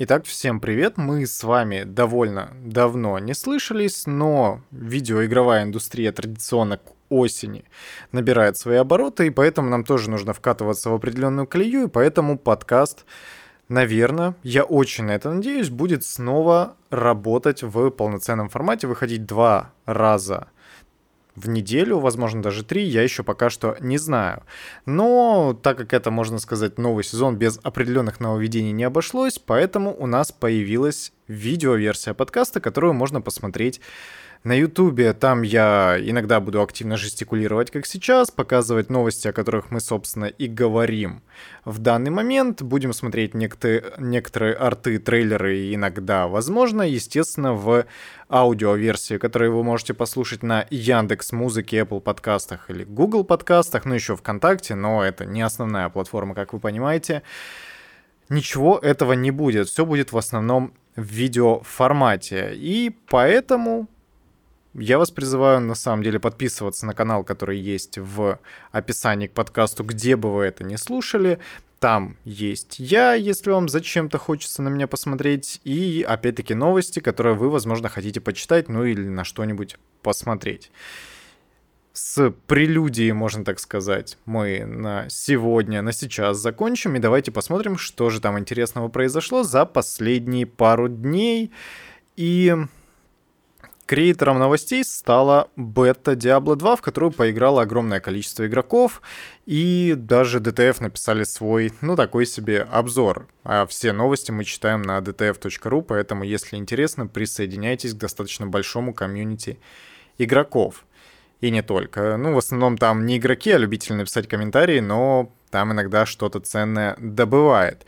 Итак, всем привет! Мы с вами довольно давно не слышались, но видеоигровая индустрия традиционно к осени набирает свои обороты, и поэтому нам тоже нужно вкатываться в определенную колею, и поэтому подкаст, наверное, я очень на это надеюсь, будет снова работать в полноценном формате, выходить два раза в неделю, возможно, даже три, я еще пока что не знаю. Но так как это, можно сказать, новый сезон без определенных нововведений не обошлось, поэтому у нас появилась видеоверсия подкаста, которую можно посмотреть на Ютубе там я иногда буду активно жестикулировать, как сейчас, показывать новости, о которых мы, собственно, и говорим. В данный момент будем смотреть некоторые, некоторые арты, трейлеры иногда, возможно, естественно, в аудиоверсии, которую вы можете послушать на Яндекс Музыке, Apple подкастах или Google подкастах, ну еще ВКонтакте, но это не основная платформа, как вы понимаете. Ничего этого не будет, все будет в основном в видеоформате. И поэтому я вас призываю, на самом деле, подписываться на канал, который есть в описании к подкасту, где бы вы это не слушали. Там есть я, если вам зачем-то хочется на меня посмотреть, и, опять-таки, новости, которые вы, возможно, хотите почитать, ну или на что-нибудь посмотреть. С прелюдией, можно так сказать, мы на сегодня, на сейчас закончим, и давайте посмотрим, что же там интересного произошло за последние пару дней. И Креатором новостей стала бета Diablo 2, в которую поиграло огромное количество игроков, и даже DTF написали свой, ну, такой себе обзор. А все новости мы читаем на dtf.ru, поэтому, если интересно, присоединяйтесь к достаточно большому комьюнити игроков. И не только. Ну, в основном там не игроки, а любители написать комментарии, но там иногда что-то ценное добывает.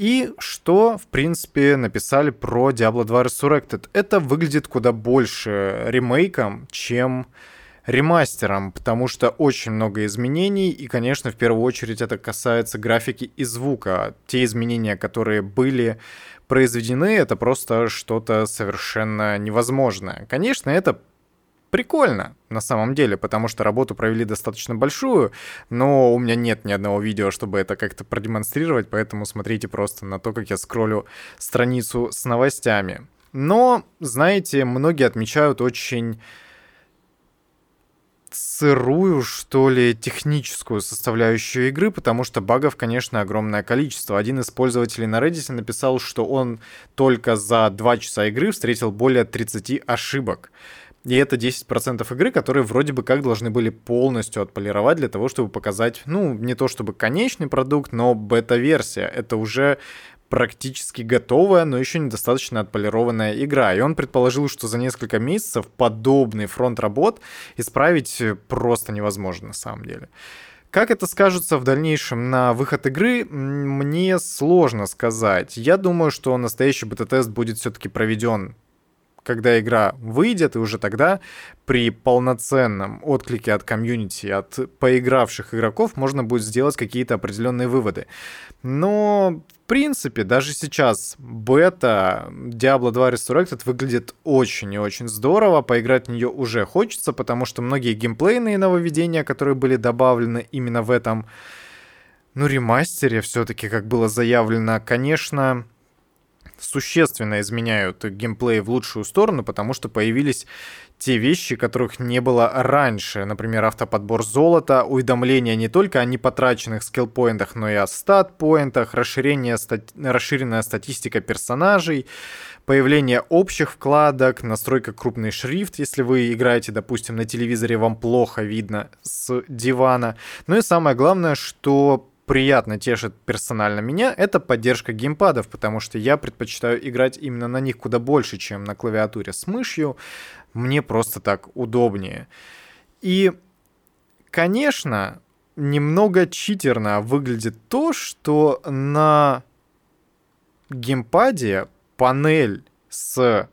И что, в принципе, написали про Diablo 2 Resurrected? Это выглядит куда больше ремейком, чем ремастером, потому что очень много изменений, и, конечно, в первую очередь это касается графики и звука. Те изменения, которые были произведены, это просто что-то совершенно невозможное. Конечно, это прикольно на самом деле, потому что работу провели достаточно большую, но у меня нет ни одного видео, чтобы это как-то продемонстрировать, поэтому смотрите просто на то, как я скроллю страницу с новостями. Но, знаете, многие отмечают очень сырую, что ли, техническую составляющую игры, потому что багов, конечно, огромное количество. Один из пользователей на Reddit написал, что он только за 2 часа игры встретил более 30 ошибок. И это 10% игры, которые вроде бы как должны были полностью отполировать для того, чтобы показать, ну, не то чтобы конечный продукт, но бета-версия. Это уже практически готовая, но еще недостаточно отполированная игра. И он предположил, что за несколько месяцев подобный фронт работ исправить просто невозможно на самом деле. Как это скажется в дальнейшем на выход игры, мне сложно сказать. Я думаю, что настоящий бета-тест будет все-таки проведен когда игра выйдет, и уже тогда при полноценном отклике от комьюнити, от поигравших игроков, можно будет сделать какие-то определенные выводы. Но, в принципе, даже сейчас бета Diablo 2 Resurrected выглядит очень и очень здорово, поиграть в нее уже хочется, потому что многие геймплейные нововведения, которые были добавлены именно в этом, ну, ремастере все-таки, как было заявлено, конечно, существенно изменяют геймплей в лучшую сторону, потому что появились те вещи, которых не было раньше. Например, автоподбор золота, уведомления не только о непотраченных скиллпоинтах, но и о стат-поинтах, расширение стати... расширенная статистика персонажей, появление общих вкладок, настройка крупный шрифт, если вы играете, допустим, на телевизоре, вам плохо видно с дивана. Ну и самое главное, что приятно тешит персонально меня, это поддержка геймпадов, потому что я предпочитаю играть именно на них куда больше, чем на клавиатуре с мышью. Мне просто так удобнее. И, конечно, немного читерно выглядит то, что на геймпаде панель с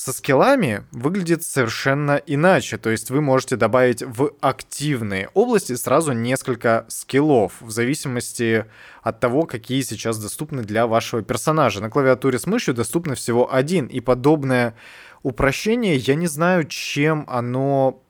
со скиллами выглядит совершенно иначе. То есть вы можете добавить в активные области сразу несколько скиллов, в зависимости от того, какие сейчас доступны для вашего персонажа. На клавиатуре с мышью доступно всего один, и подобное упрощение, я не знаю, чем оно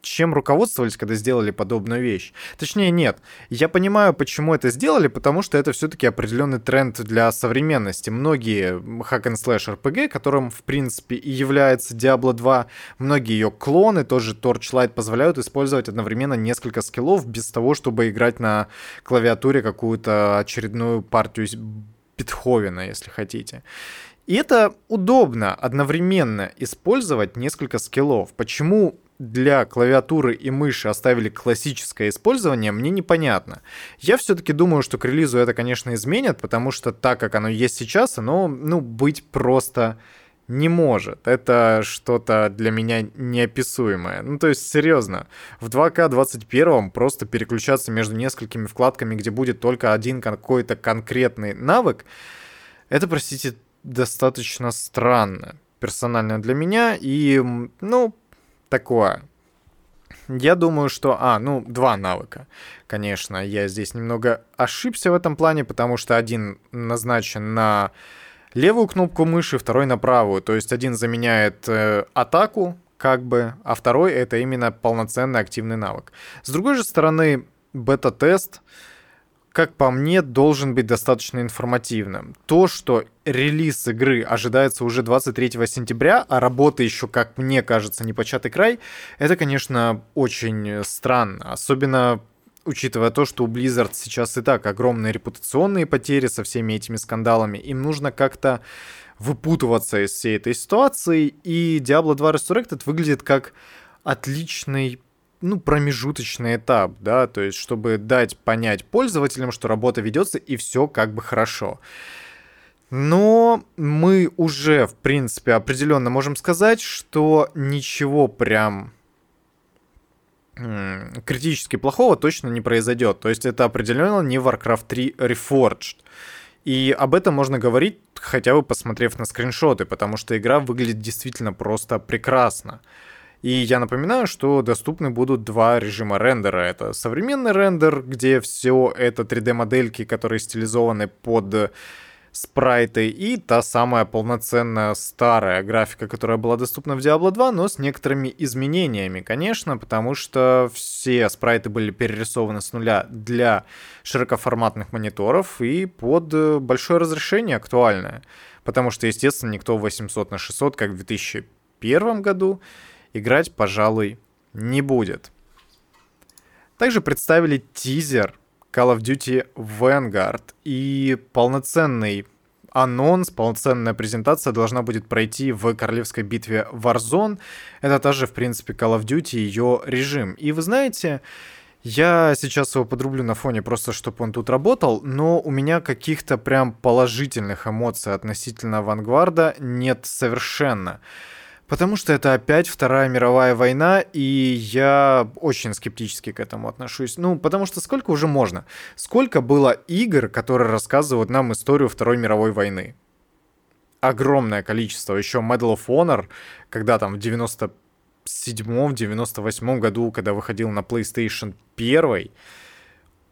чем руководствовались, когда сделали подобную вещь. Точнее, нет. Я понимаю, почему это сделали, потому что это все-таки определенный тренд для современности. Многие hack and slash RPG, которым, в принципе, и является Diablo 2, многие ее клоны, тоже Torchlight, позволяют использовать одновременно несколько скиллов без того, чтобы играть на клавиатуре какую-то очередную партию Бетховена, если хотите. И это удобно одновременно использовать несколько скиллов. Почему для клавиатуры и мыши оставили классическое использование, мне непонятно. Я все-таки думаю, что к релизу это, конечно, изменят, потому что так, как оно есть сейчас, оно, ну, быть просто не может. Это что-то для меня неописуемое. Ну, то есть, серьезно, в 2К 21 просто переключаться между несколькими вкладками, где будет только один какой-то конкретный навык, это, простите, достаточно странно персонально для меня. И, ну, такое. Я думаю, что... А, ну, два навыка. Конечно, я здесь немного ошибся в этом плане, потому что один назначен на левую кнопку мыши, второй на правую. То есть один заменяет э, атаку, как бы, а второй это именно полноценный активный навык. С другой же стороны, бета-тест как по мне, должен быть достаточно информативным. То, что релиз игры ожидается уже 23 сентября, а работа еще, как мне кажется, не початый край, это, конечно, очень странно. Особенно учитывая то, что у Blizzard сейчас и так огромные репутационные потери со всеми этими скандалами, им нужно как-то выпутываться из всей этой ситуации, и Diablo 2 Resurrected выглядит как отличный ну, промежуточный этап, да, то есть чтобы дать понять пользователям, что работа ведется и все как бы хорошо. Но мы уже, в принципе, определенно можем сказать, что ничего прям критически плохого точно не произойдет. То есть это определенно не Warcraft 3 Reforged. И об этом можно говорить, хотя бы посмотрев на скриншоты, потому что игра выглядит действительно просто прекрасно. И я напоминаю, что доступны будут два режима рендера. Это современный рендер, где все это 3D-модельки, которые стилизованы под спрайты, и та самая полноценная старая графика, которая была доступна в Diablo 2, но с некоторыми изменениями, конечно, потому что все спрайты были перерисованы с нуля для широкоформатных мониторов и под большое разрешение актуальное. Потому что, естественно, никто 800 на 600, как в 2001 году, играть, пожалуй, не будет. Также представили тизер Call of Duty Vanguard и полноценный анонс, полноценная презентация должна будет пройти в королевской битве Warzone. Это тоже, в принципе, Call of Duty, ее режим. И вы знаете, я сейчас его подрублю на фоне просто, чтобы он тут работал, но у меня каких-то прям положительных эмоций относительно Вангварда нет совершенно. Потому что это опять Вторая мировая война, и я очень скептически к этому отношусь. Ну, потому что сколько уже можно? Сколько было игр, которые рассказывают нам историю Второй мировой войны? Огромное количество. Еще Medal of Honor, когда там в 97-м, 98-м году, когда выходил на PlayStation 1,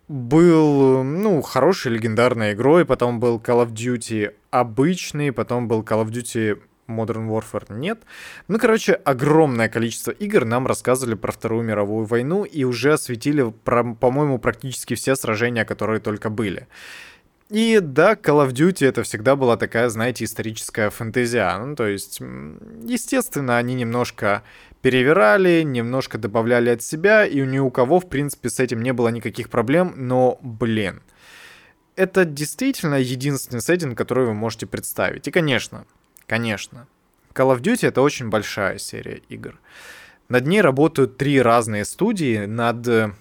был, ну, хорошей легендарной игрой, потом был Call of Duty обычный, потом был Call of Duty Modern Warfare нет. Ну, короче, огромное количество игр нам рассказывали про Вторую мировую войну и уже осветили, по-моему, практически все сражения, которые только были. И да, Call of Duty это всегда была такая, знаете, историческая фэнтезия. Ну, то есть, естественно, они немножко перевирали, немножко добавляли от себя, и ни у кого, в принципе, с этим не было никаких проблем, но, блин, это действительно единственный сеттинг, который вы можете представить. И, конечно, Конечно. Call of Duty это очень большая серия игр. Над ней работают три разные студии над э,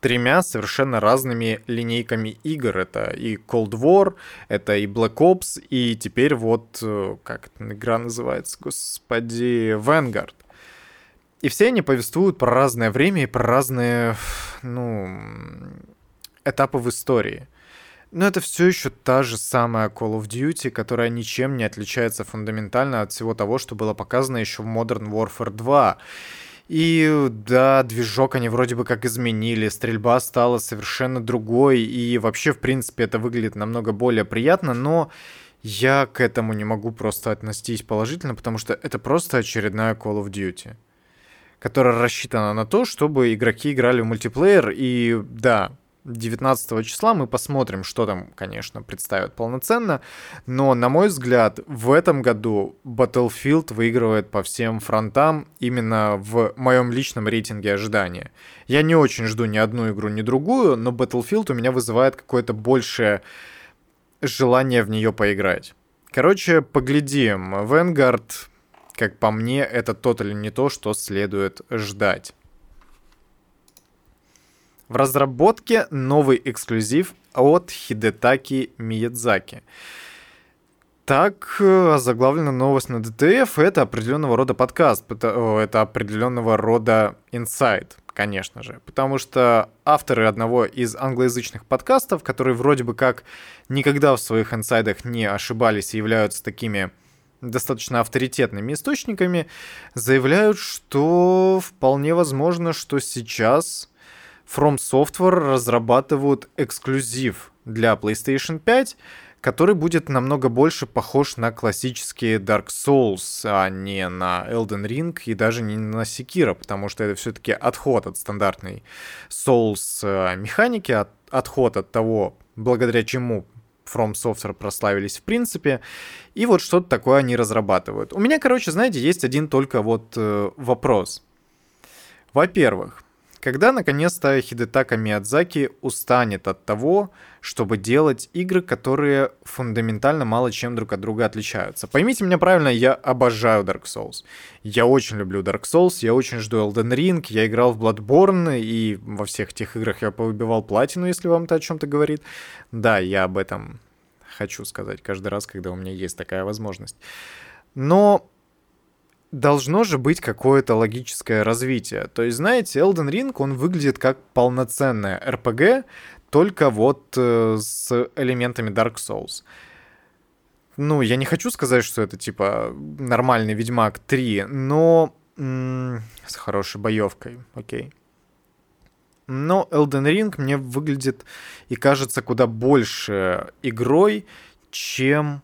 тремя совершенно разными линейками игр. Это и Cold War, это и Black Ops, и теперь вот, э, как эта игра называется, господи, Vanguard. И все они повествуют про разное время и про разные, ну, этапы в истории. Но это все еще та же самая Call of Duty, которая ничем не отличается фундаментально от всего того, что было показано еще в Modern Warfare 2. И да, движок они вроде бы как изменили, стрельба стала совершенно другой, и вообще, в принципе, это выглядит намного более приятно, но я к этому не могу просто отнестись положительно, потому что это просто очередная Call of Duty. которая рассчитана на то, чтобы игроки играли в мультиплеер. И да, 19 числа мы посмотрим, что там, конечно, представят полноценно. Но, на мой взгляд, в этом году Battlefield выигрывает по всем фронтам именно в моем личном рейтинге ожидания. Я не очень жду ни одну игру, ни другую, но Battlefield у меня вызывает какое-то большее желание в нее поиграть. Короче, поглядим. Vanguard, как по мне, это тот или не то, что следует ждать. В разработке новый эксклюзив от Хидетаки Миядзаки. Так заглавлена новость на DTF. Это определенного рода подкаст, это определенного рода инсайт, конечно же. Потому что авторы одного из англоязычных подкастов, которые вроде бы как никогда в своих инсайдах не ошибались и являются такими достаточно авторитетными источниками, заявляют, что вполне возможно, что сейчас From Software разрабатывают эксклюзив для PlayStation 5, который будет намного больше похож на классические Dark Souls, а не на Elden Ring и даже не на Sekiro, потому что это все-таки отход от стандартной Souls э, механики, от, отход от того, благодаря чему From Software прославились в принципе. И вот что-то такое они разрабатывают. У меня, короче, знаете, есть один только вот э, вопрос. Во-первых, когда наконец-то Хидетака Миядзаки устанет от того, чтобы делать игры, которые фундаментально мало чем друг от друга отличаются. Поймите меня правильно, я обожаю Dark Souls. Я очень люблю Dark Souls, я очень жду Elden Ring, я играл в Bloodborne, и во всех этих играх я повыбивал платину, если вам это о чем-то говорит. Да, я об этом хочу сказать каждый раз, когда у меня есть такая возможность. Но должно же быть какое-то логическое развитие. То есть, знаете, Elden Ring, он выглядит как полноценная RPG, только вот э, с элементами Dark Souls. Ну, я не хочу сказать, что это типа нормальный Ведьмак 3, но м- с хорошей боевкой, окей. Но Elden Ring мне выглядит и кажется куда больше игрой, чем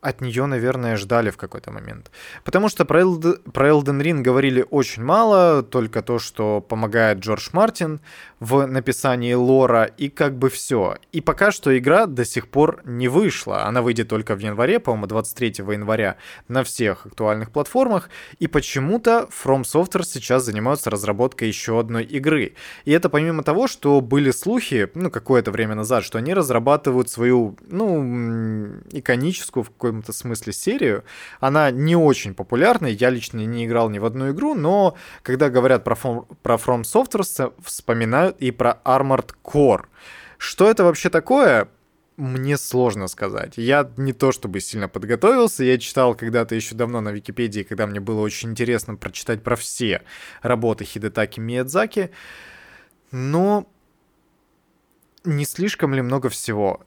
от нее, наверное, ждали в какой-то момент. Потому что про, Eld... про Elden Ring говорили очень мало, только то, что помогает Джордж Мартин в написании лора, и как бы все. И пока что игра до сих пор не вышла. Она выйдет только в январе, по-моему, 23 января на всех актуальных платформах. И почему-то From Software сейчас занимаются разработкой еще одной игры. И это помимо того, что были слухи, ну, какое-то время назад, что они разрабатывают свою, ну, иконическую в каком-то смысле серию. Она не очень популярна, я лично не играл ни в одну игру, но когда говорят про, про From Software, вспоминают и про Armored Core. Что это вообще такое? Мне сложно сказать. Я не то чтобы сильно подготовился, я читал когда-то еще давно на Википедии, когда мне было очень интересно прочитать про все работы Хидетаки Миядзаки, но не слишком ли много всего?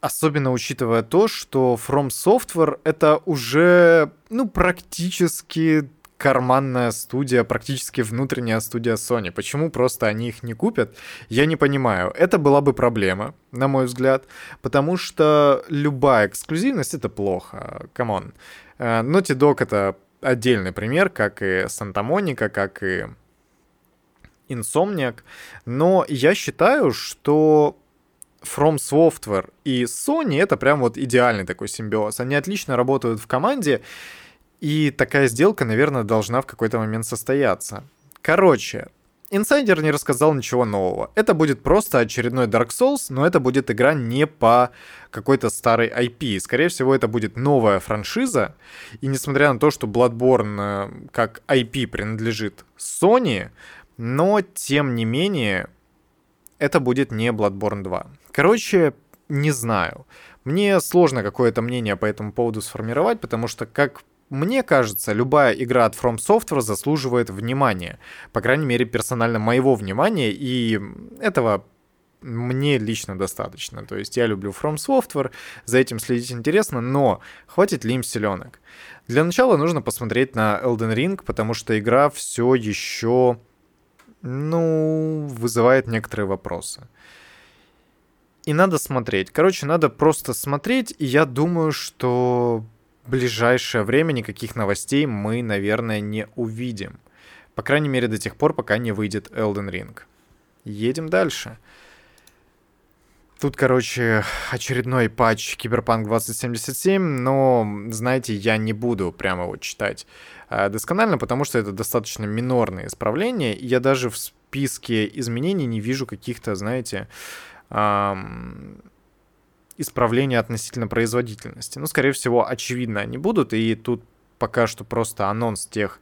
Особенно учитывая то, что From Software это уже, ну, практически карманная студия, практически внутренняя студия Sony. Почему просто они их не купят, я не понимаю. Это была бы проблема, на мой взгляд, потому что любая эксклюзивность — это плохо. Come on. Э, Naughty Dog — это отдельный пример, как и Santa Monica, как и Insomniac. Но я считаю, что From Software и Sony это прям вот идеальный такой симбиоз. Они отлично работают в команде, и такая сделка, наверное, должна в какой-то момент состояться. Короче, Инсайдер не рассказал ничего нового. Это будет просто очередной Dark Souls, но это будет игра не по какой-то старой IP. Скорее всего, это будет новая франшиза. И несмотря на то, что Bloodborne э, как IP принадлежит Sony, но тем не менее, это будет не Bloodborne 2. Короче, не знаю. Мне сложно какое-то мнение по этому поводу сформировать, потому что, как мне кажется, любая игра от From Software заслуживает внимания. По крайней мере, персонально моего внимания, и этого мне лично достаточно. То есть я люблю From Software, за этим следить интересно, но хватит ли им селенок? Для начала нужно посмотреть на Elden Ring, потому что игра все еще ну, вызывает некоторые вопросы. И надо смотреть. Короче, надо просто смотреть, и я думаю, что ближайшее время никаких новостей мы, наверное, не увидим. По крайней мере, до тех пор, пока не выйдет Elden Ring. Едем дальше. Тут, короче, очередной патч Cyberpunk 2077, но, знаете, я не буду прямо вот читать э, досконально, потому что это достаточно минорные исправления. Я даже в списке изменений не вижу каких-то, знаете, исправления относительно производительности. Ну, скорее всего, очевидно они будут, и тут пока что просто анонс тех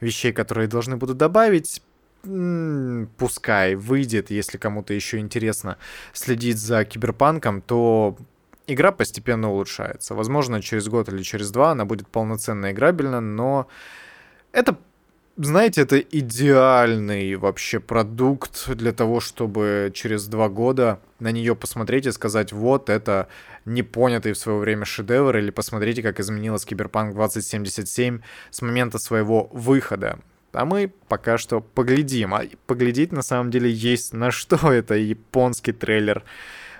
вещей, которые должны будут добавить пускай выйдет, если кому-то еще интересно следить за киберпанком, то игра постепенно улучшается. Возможно, через год или через два она будет полноценно играбельна, но это, знаете, это идеальный вообще продукт для того, чтобы через два года на нее посмотреть и сказать, вот это непонятый в свое время шедевр, или посмотрите, как изменилась Киберпанк 2077 с момента своего выхода. А мы пока что поглядим. А поглядеть на самом деле есть на что. Это японский трейлер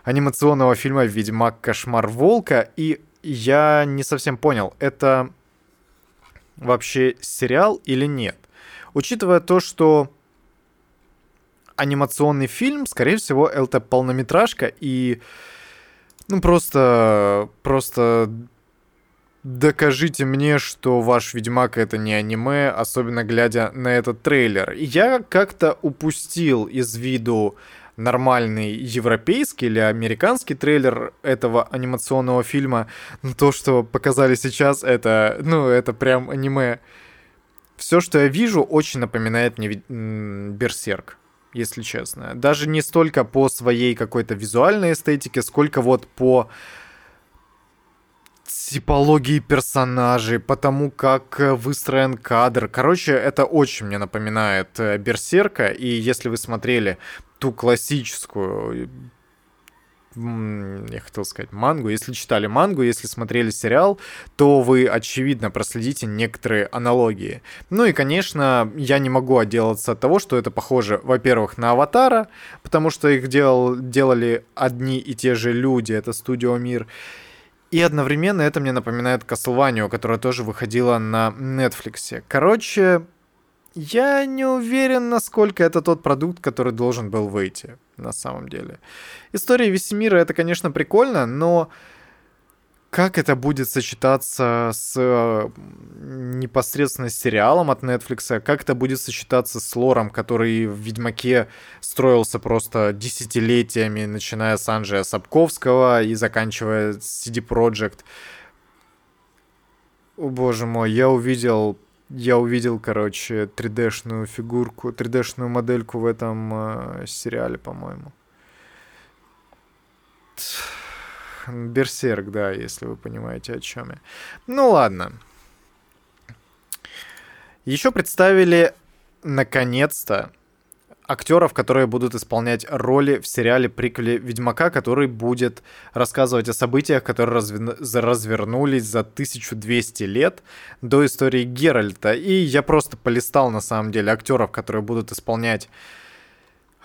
анимационного фильма «Ведьмак. Кошмар Волка». И я не совсем понял, это вообще сериал или нет. Учитывая то, что анимационный фильм, скорее всего, это полнометражка, и ну просто, просто докажите мне, что ваш Ведьмак это не аниме, особенно глядя на этот трейлер. Я как-то упустил из виду нормальный европейский или американский трейлер этого анимационного фильма. Но то, что показали сейчас, это, ну, это прям аниме. Все, что я вижу, очень напоминает мне Берсерк, если честно. Даже не столько по своей какой-то визуальной эстетике, сколько вот по типологии персонажей, потому как э, выстроен кадр. Короче, это очень мне напоминает э, Берсерка, и если вы смотрели ту классическую я хотел сказать мангу. Если читали мангу, если смотрели сериал, то вы, очевидно, проследите некоторые аналогии. Ну и, конечно, я не могу отделаться от того, что это похоже, во-первых, на Аватара, потому что их делал, делали одни и те же люди, это Студио Мир. И одновременно это мне напоминает Castlevania, которая тоже выходила на Netflix. Короче, я не уверен, насколько это тот продукт, который должен был выйти на самом деле. История Весемира это, конечно, прикольно, но как это будет сочетаться с непосредственно сериалом от Netflix, как это будет сочетаться с лором, который в Ведьмаке строился просто десятилетиями, начиная с Анджея Сапковского и заканчивая CD Projekt. О боже мой, я увидел я увидел, короче, 3D-шную фигурку, 3D-шную модельку в этом э, сериале, по-моему. Берсерк, да, если вы понимаете, о чем я. Ну ладно. Еще представили, наконец-то, актеров, которые будут исполнять роли в сериале приквеле Ведьмака, который будет рассказывать о событиях, которые развернулись за 1200 лет до истории Геральта. И я просто полистал, на самом деле, актеров, которые будут исполнять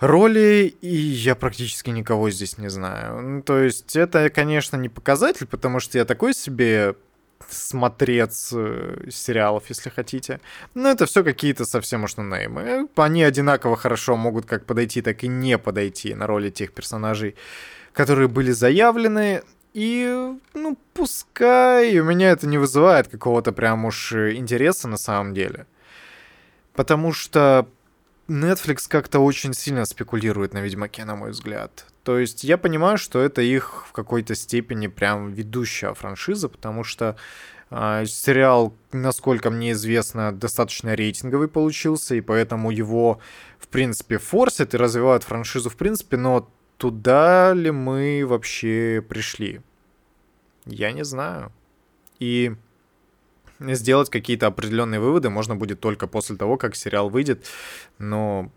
роли, и я практически никого здесь не знаю. Ну, то есть это, конечно, не показатель, потому что я такой себе смотрец э, сериалов, если хотите. Но это все какие-то совсем уж неймы. Они одинаково хорошо могут как подойти, так и не подойти на роли тех персонажей, которые были заявлены. И, ну, пускай у меня это не вызывает какого-то прям уж интереса на самом деле. Потому что Netflix как-то очень сильно спекулирует на Ведьмаке, на мой взгляд. То есть я понимаю, что это их в какой-то степени прям ведущая франшиза, потому что э, сериал, насколько мне известно, достаточно рейтинговый получился, и поэтому его, в принципе, форсят и развивают франшизу в принципе, но туда ли мы вообще пришли? Я не знаю. И сделать какие-то определенные выводы можно будет только после того, как сериал выйдет, но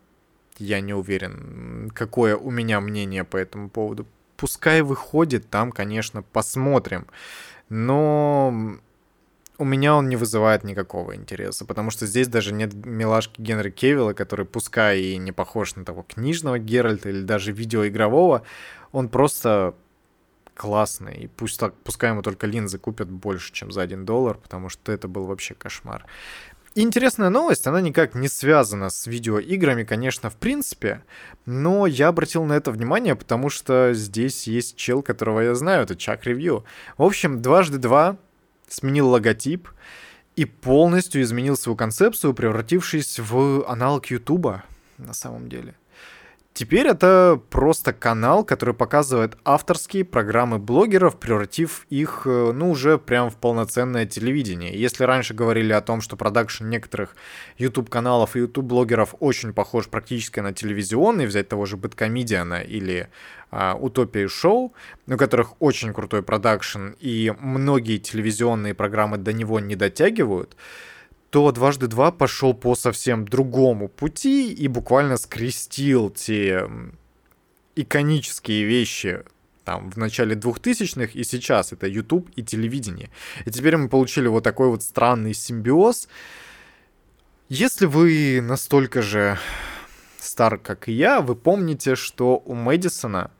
я не уверен, какое у меня мнение по этому поводу. Пускай выходит, там, конечно, посмотрим, но у меня он не вызывает никакого интереса, потому что здесь даже нет милашки Генри Кевилла, который пускай и не похож на того книжного Геральта или даже видеоигрового, он просто классный. И пусть так, пускай ему только линзы купят больше, чем за 1 доллар, потому что это был вообще кошмар. Интересная новость, она никак не связана с видеоиграми, конечно, в принципе, но я обратил на это внимание, потому что здесь есть чел, которого я знаю, это Чак Ревью. В общем, дважды два сменил логотип и полностью изменил свою концепцию, превратившись в аналог Ютуба на самом деле. Теперь это просто канал, который показывает авторские программы блогеров, превратив их, э, ну, уже прям в полноценное телевидение. Если раньше говорили о том, что продакшн некоторых YouTube-каналов и YouTube-блогеров очень похож практически на телевизионный, взять того же Бэткомедиана или а, Утопии Шоу, у которых очень крутой продакшн, и многие телевизионные программы до него не дотягивают, то дважды два пошел по совсем другому пути и буквально скрестил те иконические вещи там в начале 2000-х и сейчас это YouTube и телевидение. И теперь мы получили вот такой вот странный симбиоз. Если вы настолько же стар, как и я, вы помните, что у Мэдисона,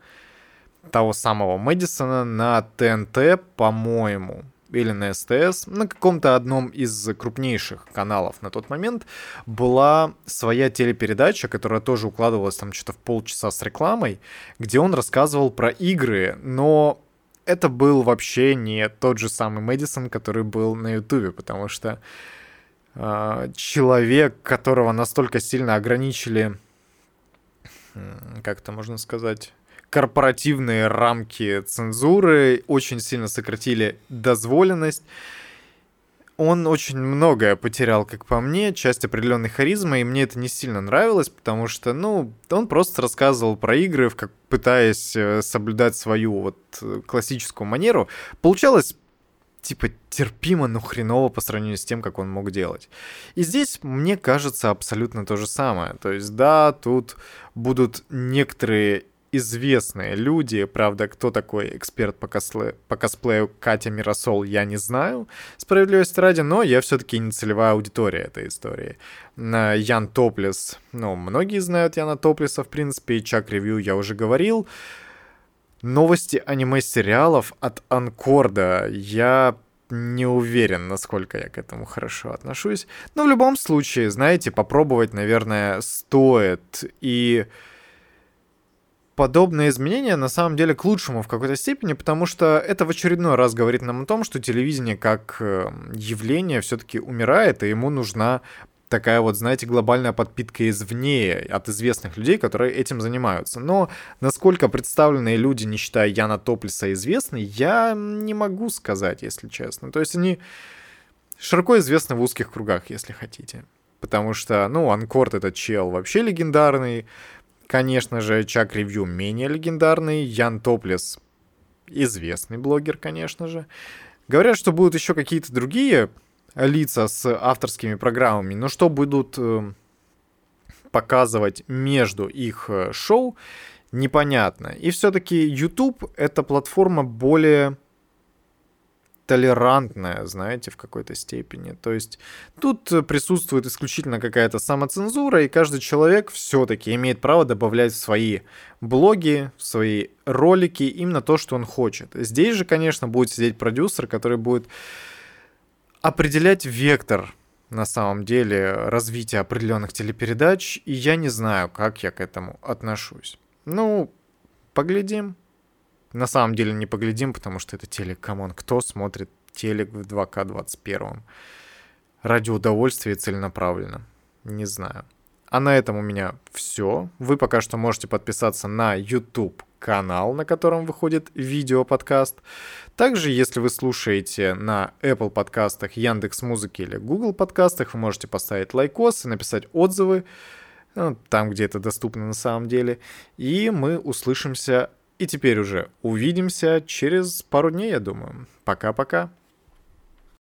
того самого Мэдисона на ТНТ, по-моему, или на СТС, на каком-то одном из крупнейших каналов на тот момент, была своя телепередача, которая тоже укладывалась там что-то в полчаса с рекламой, где он рассказывал про игры, но это был вообще не тот же самый Мэдисон, который был на Ютубе, потому что э, человек, которого настолько сильно ограничили, как это можно сказать, корпоративные рамки цензуры, очень сильно сократили дозволенность. Он очень многое потерял, как по мне, часть определенной харизмы, и мне это не сильно нравилось, потому что, ну, он просто рассказывал про игры, как пытаясь э, соблюдать свою вот э, классическую манеру. Получалось типа терпимо, но хреново по сравнению с тем, как он мог делать. И здесь, мне кажется, абсолютно то же самое. То есть, да, тут будут некоторые известные люди. Правда, кто такой эксперт по, косплею, по косплею Катя Миросол, я не знаю, справедливости ради, но я все-таки не целевая аудитория этой истории. Ян Топлис, ну, многие знают Яна Топлиса, в принципе, и Чак Ревью я уже говорил. Новости аниме-сериалов от Анкорда. Я не уверен, насколько я к этому хорошо отношусь. Но в любом случае, знаете, попробовать, наверное, стоит. И подобные изменения на самом деле к лучшему в какой-то степени, потому что это в очередной раз говорит нам о том, что телевидение как эм, явление все-таки умирает, и ему нужна такая вот, знаете, глобальная подпитка извне от известных людей, которые этим занимаются. Но насколько представленные люди, не считая Яна Топлиса, известны, я не могу сказать, если честно. То есть они широко известны в узких кругах, если хотите. Потому что, ну, Анкорд этот чел вообще легендарный, Конечно же, Чак Ревью менее легендарный, Ян Топлес известный блогер, конечно же. Говорят, что будут еще какие-то другие лица с авторскими программами, но что будут э, показывать между их э, шоу, непонятно. И все-таки YouTube это платформа более толерантная, знаете, в какой-то степени. То есть тут присутствует исключительно какая-то самоцензура, и каждый человек все-таки имеет право добавлять в свои блоги, в свои ролики именно то, что он хочет. Здесь же, конечно, будет сидеть продюсер, который будет определять вектор на самом деле развития определенных телепередач, и я не знаю, как я к этому отношусь. Ну, поглядим. На самом деле не поглядим, потому что это телек, come on, кто смотрит телек в 2К21? Ради удовольствия целенаправленно. Не знаю. А на этом у меня все. Вы пока что можете подписаться на YouTube канал, на котором выходит видео-подкаст. Также, если вы слушаете на Apple подкастах, Яндекс Музыки или Google подкастах, вы можете поставить лайкос и написать отзывы, ну, там, где это доступно на самом деле. И мы услышимся и теперь уже увидимся через пару дней, я думаю. Пока-пока.